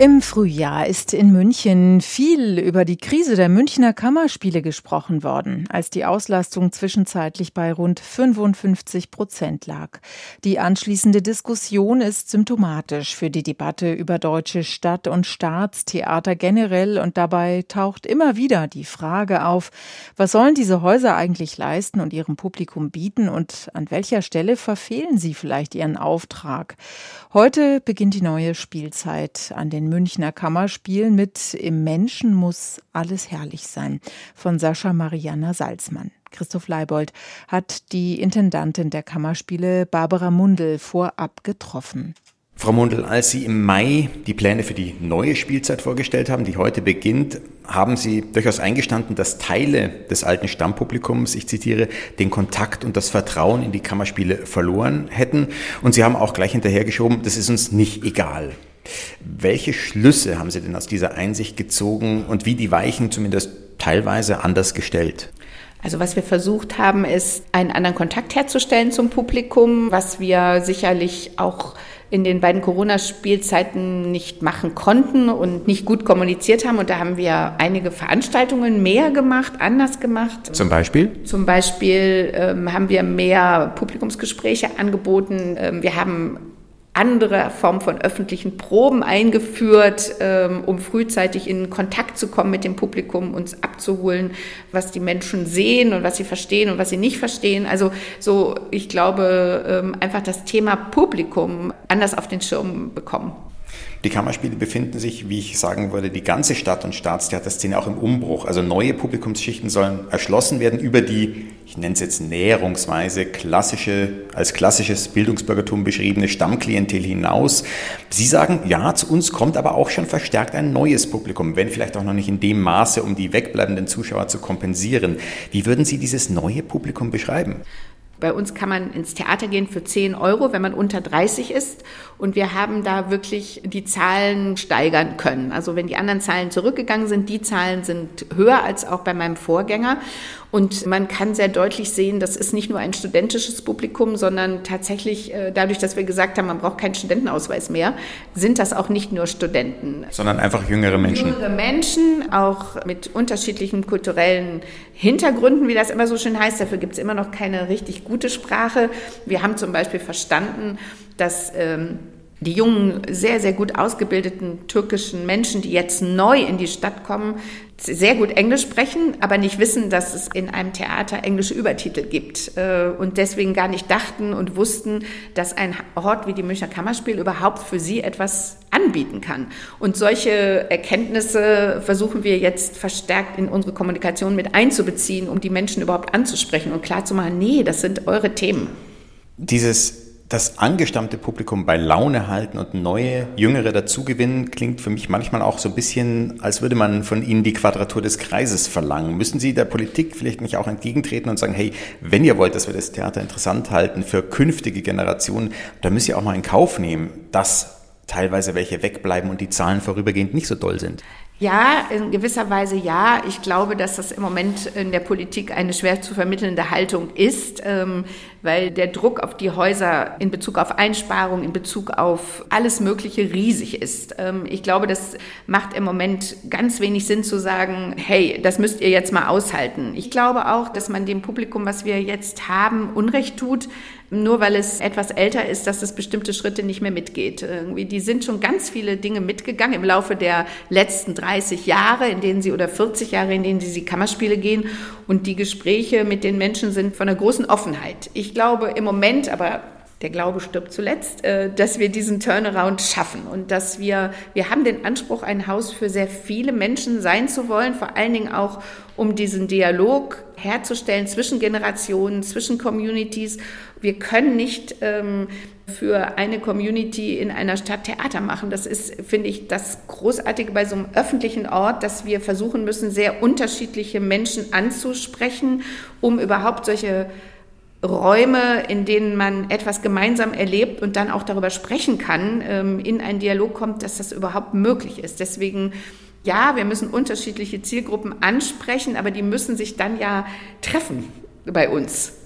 Im Frühjahr ist in München viel über die Krise der Münchner Kammerspiele gesprochen worden, als die Auslastung zwischenzeitlich bei rund 55 Prozent lag. Die anschließende Diskussion ist symptomatisch für die Debatte über deutsche Stadt- und Staatstheater generell und dabei taucht immer wieder die Frage auf, was sollen diese Häuser eigentlich leisten und ihrem Publikum bieten und an welcher Stelle verfehlen sie vielleicht ihren Auftrag? Heute beginnt die neue Spielzeit an den Münchner Kammerspielen mit Im Menschen muss alles herrlich sein von Sascha Mariana Salzmann. Christoph Leibold hat die Intendantin der Kammerspiele Barbara Mundel vorab getroffen. Frau Mundel, als Sie im Mai die Pläne für die neue Spielzeit vorgestellt haben, die heute beginnt, haben Sie durchaus eingestanden, dass Teile des alten Stammpublikums, ich zitiere, den Kontakt und das Vertrauen in die Kammerspiele verloren hätten. Und Sie haben auch gleich hinterhergeschoben, das ist uns nicht egal. Welche Schlüsse haben Sie denn aus dieser Einsicht gezogen und wie die Weichen zumindest teilweise anders gestellt? Also was wir versucht haben, ist einen anderen Kontakt herzustellen zum Publikum, was wir sicherlich auch in den beiden Corona-Spielzeiten nicht machen konnten und nicht gut kommuniziert haben. Und da haben wir einige Veranstaltungen mehr gemacht, anders gemacht. Zum Beispiel? Zum Beispiel ähm, haben wir mehr Publikumsgespräche angeboten. Ähm, wir haben andere Form von öffentlichen Proben eingeführt, ähm, um frühzeitig in Kontakt zu kommen mit dem Publikum, uns abzuholen, was die Menschen sehen und was sie verstehen und was sie nicht verstehen. Also so, ich glaube, ähm, einfach das Thema Publikum anders auf den Schirm bekommen. Die Kammerspiele befinden sich, wie ich sagen würde, die ganze Stadt- und Staatstheaterszene auch im Umbruch. Also neue Publikumsschichten sollen erschlossen werden über die, ich nenne es jetzt näherungsweise, klassische, als klassisches Bildungsbürgertum beschriebene Stammklientel hinaus. Sie sagen, ja, zu uns kommt aber auch schon verstärkt ein neues Publikum, wenn vielleicht auch noch nicht in dem Maße, um die wegbleibenden Zuschauer zu kompensieren. Wie würden Sie dieses neue Publikum beschreiben? Bei uns kann man ins Theater gehen für 10 Euro, wenn man unter 30 ist. Und wir haben da wirklich die Zahlen steigern können. Also wenn die anderen Zahlen zurückgegangen sind, die Zahlen sind höher als auch bei meinem Vorgänger. Und man kann sehr deutlich sehen, das ist nicht nur ein studentisches Publikum, sondern tatsächlich äh, dadurch, dass wir gesagt haben, man braucht keinen Studentenausweis mehr, sind das auch nicht nur Studenten. Sondern einfach jüngere Menschen. Jüngere Menschen, auch mit unterschiedlichen kulturellen Hintergründen, wie das immer so schön heißt. Dafür gibt es immer noch keine richtig gute Sprache. Wir haben zum Beispiel verstanden, dass ähm, die jungen, sehr, sehr gut ausgebildeten türkischen Menschen, die jetzt neu in die Stadt kommen, sehr gut Englisch sprechen, aber nicht wissen, dass es in einem Theater englische Übertitel gibt äh, und deswegen gar nicht dachten und wussten, dass ein Ort wie die Münchner Kammerspiel überhaupt für sie etwas anbieten kann. Und solche Erkenntnisse versuchen wir jetzt verstärkt in unsere Kommunikation mit einzubeziehen, um die Menschen überhaupt anzusprechen und klarzumachen, nee, das sind eure Themen. Dieses das angestammte Publikum bei Laune halten und neue, jüngere dazugewinnen, klingt für mich manchmal auch so ein bisschen, als würde man von ihnen die Quadratur des Kreises verlangen. Müssen Sie der Politik vielleicht nicht auch entgegentreten und sagen, hey, wenn ihr wollt, dass wir das Theater interessant halten für künftige Generationen, dann müsst ihr auch mal in Kauf nehmen, dass teilweise welche wegbleiben und die Zahlen vorübergehend nicht so doll sind. Ja, in gewisser Weise ja. Ich glaube, dass das im Moment in der Politik eine schwer zu vermittelnde Haltung ist, ähm, weil der Druck auf die Häuser in Bezug auf Einsparungen, in Bezug auf alles Mögliche riesig ist. Ähm, ich glaube, das macht im Moment ganz wenig Sinn zu sagen, hey, das müsst ihr jetzt mal aushalten. Ich glaube auch, dass man dem Publikum, was wir jetzt haben, Unrecht tut, nur weil es etwas älter ist, dass es bestimmte Schritte nicht mehr mitgeht. Irgendwie, die sind schon ganz viele Dinge mitgegangen im Laufe der letzten 30 Jahre, in denen sie oder 40 Jahre, in denen sie die Kammerspiele gehen. Und die Gespräche mit den Menschen sind von einer großen Offenheit. Ich glaube im Moment, aber der Glaube stirbt zuletzt, äh, dass wir diesen Turnaround schaffen und dass wir, wir haben den Anspruch, ein Haus für sehr viele Menschen sein zu wollen, vor allen Dingen auch, um diesen Dialog herzustellen zwischen Generationen, zwischen Communities. Wir können nicht ähm, für eine Community in einer Stadt Theater machen. Das ist, finde ich, das Großartige bei so einem öffentlichen Ort, dass wir versuchen müssen, sehr unterschiedliche Menschen anzusprechen, um überhaupt solche Räume, in denen man etwas gemeinsam erlebt und dann auch darüber sprechen kann, ähm, in einen Dialog kommt, dass das überhaupt möglich ist. Deswegen Ja, wir müssen unterschiedliche Zielgruppen ansprechen, aber die müssen sich dann ja treffen bei uns.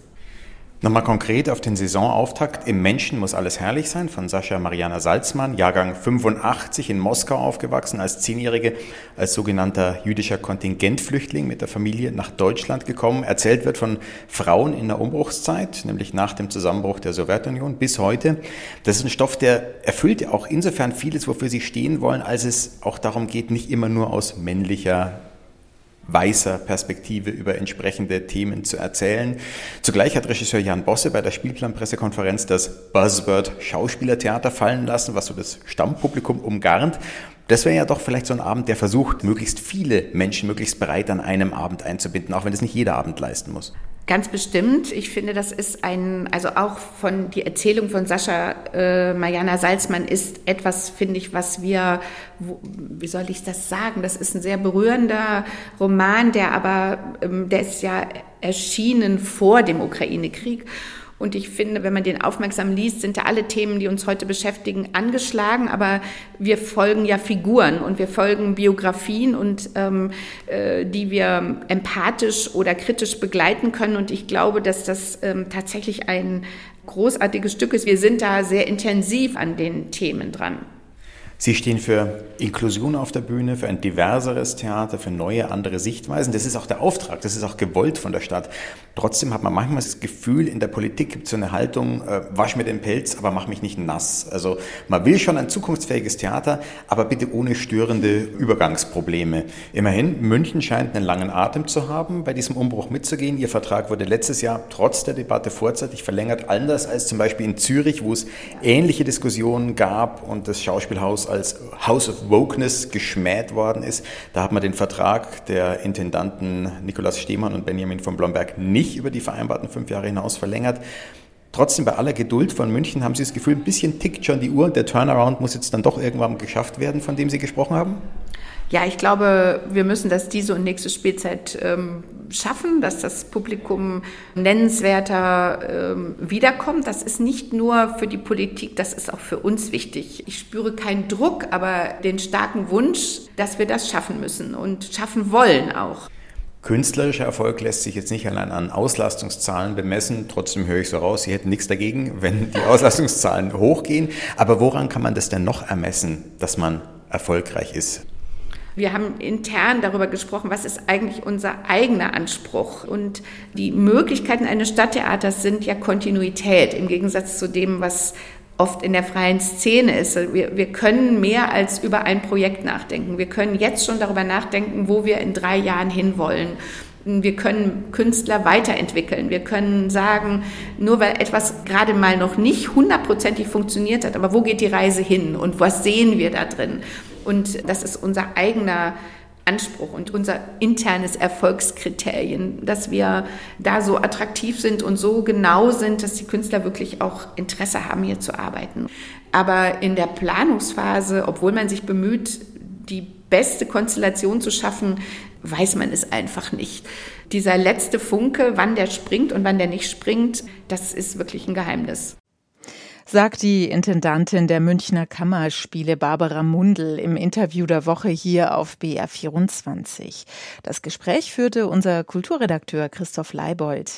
Nochmal konkret auf den Saisonauftakt. Im Menschen muss alles herrlich sein von Sascha Mariana Salzmann, Jahrgang 85 in Moskau aufgewachsen, als Zehnjährige, als sogenannter jüdischer Kontingentflüchtling mit der Familie nach Deutschland gekommen. Erzählt wird von Frauen in der Umbruchszeit, nämlich nach dem Zusammenbruch der Sowjetunion bis heute. Das ist ein Stoff, der erfüllt auch insofern vieles, wofür sie stehen wollen, als es auch darum geht, nicht immer nur aus männlicher weißer Perspektive über entsprechende Themen zu erzählen. Zugleich hat Regisseur Jan Bosse bei der Spielplan-Pressekonferenz das Buzzword Schauspielertheater fallen lassen, was so das Stammpublikum umgarnt. Das wäre ja doch vielleicht so ein Abend, der versucht, möglichst viele Menschen möglichst breit an einem Abend einzubinden, auch wenn das nicht jeder Abend leisten muss. Ganz bestimmt. Ich finde, das ist ein, also auch von die Erzählung von Sascha äh, Mariana Salzmann ist etwas, finde ich, was wir, wo, wie soll ich das sagen? Das ist ein sehr berührender Roman, der aber, ähm, der ist ja erschienen vor dem Ukraine-Krieg. Und ich finde, wenn man den aufmerksam liest, sind da alle Themen, die uns heute beschäftigen, angeschlagen. Aber wir folgen ja Figuren und wir folgen Biografien und ähm, äh, die wir empathisch oder kritisch begleiten können. Und ich glaube, dass das ähm, tatsächlich ein großartiges Stück ist. Wir sind da sehr intensiv an den Themen dran. Sie stehen für Inklusion auf der Bühne, für ein diverseres Theater, für neue, andere Sichtweisen. Das ist auch der Auftrag, das ist auch gewollt von der Stadt. Trotzdem hat man manchmal das Gefühl, in der Politik gibt es so eine Haltung, äh, wasch mir den Pelz, aber mach mich nicht nass. Also man will schon ein zukunftsfähiges Theater, aber bitte ohne störende Übergangsprobleme. Immerhin, München scheint einen langen Atem zu haben, bei diesem Umbruch mitzugehen. Ihr Vertrag wurde letztes Jahr trotz der Debatte vorzeitig verlängert, anders als zum Beispiel in Zürich, wo es ähnliche Diskussionen gab und das Schauspielhaus als House of Wokeness geschmäht worden ist. Da hat man den Vertrag der Intendanten Nikolaus Stehmann und Benjamin von Blomberg nicht über die vereinbarten fünf Jahre hinaus verlängert. Trotzdem, bei aller Geduld von München haben Sie das Gefühl, ein bisschen tickt schon die Uhr. Der Turnaround muss jetzt dann doch irgendwann geschafft werden, von dem Sie gesprochen haben? Ja, ich glaube, wir müssen das diese und nächste Spielzeit ähm, schaffen, dass das Publikum nennenswerter ähm, wiederkommt. Das ist nicht nur für die Politik, das ist auch für uns wichtig. Ich spüre keinen Druck, aber den starken Wunsch, dass wir das schaffen müssen und schaffen wollen auch. Künstlerischer Erfolg lässt sich jetzt nicht allein an Auslastungszahlen bemessen. Trotzdem höre ich so raus, Sie hätten nichts dagegen, wenn die Auslastungszahlen hochgehen. Aber woran kann man das denn noch ermessen, dass man erfolgreich ist? Wir haben intern darüber gesprochen, was ist eigentlich unser eigener Anspruch. Und die Möglichkeiten eines Stadttheaters sind ja Kontinuität im Gegensatz zu dem, was oft in der freien Szene ist. Wir, wir können mehr als über ein Projekt nachdenken. Wir können jetzt schon darüber nachdenken, wo wir in drei Jahren hinwollen. Wir können Künstler weiterentwickeln. Wir können sagen, nur weil etwas gerade mal noch nicht hundertprozentig funktioniert hat, aber wo geht die Reise hin und was sehen wir da drin? Und das ist unser eigener Anspruch und unser internes Erfolgskriterien, dass wir da so attraktiv sind und so genau sind, dass die Künstler wirklich auch Interesse haben, hier zu arbeiten. Aber in der Planungsphase, obwohl man sich bemüht, die beste Konstellation zu schaffen, weiß man es einfach nicht. Dieser letzte Funke, wann der springt und wann der nicht springt, das ist wirklich ein Geheimnis sagt die Intendantin der Münchner Kammerspiele Barbara Mundel im Interview der Woche hier auf BR24. Das Gespräch führte unser Kulturredakteur Christoph Leibold.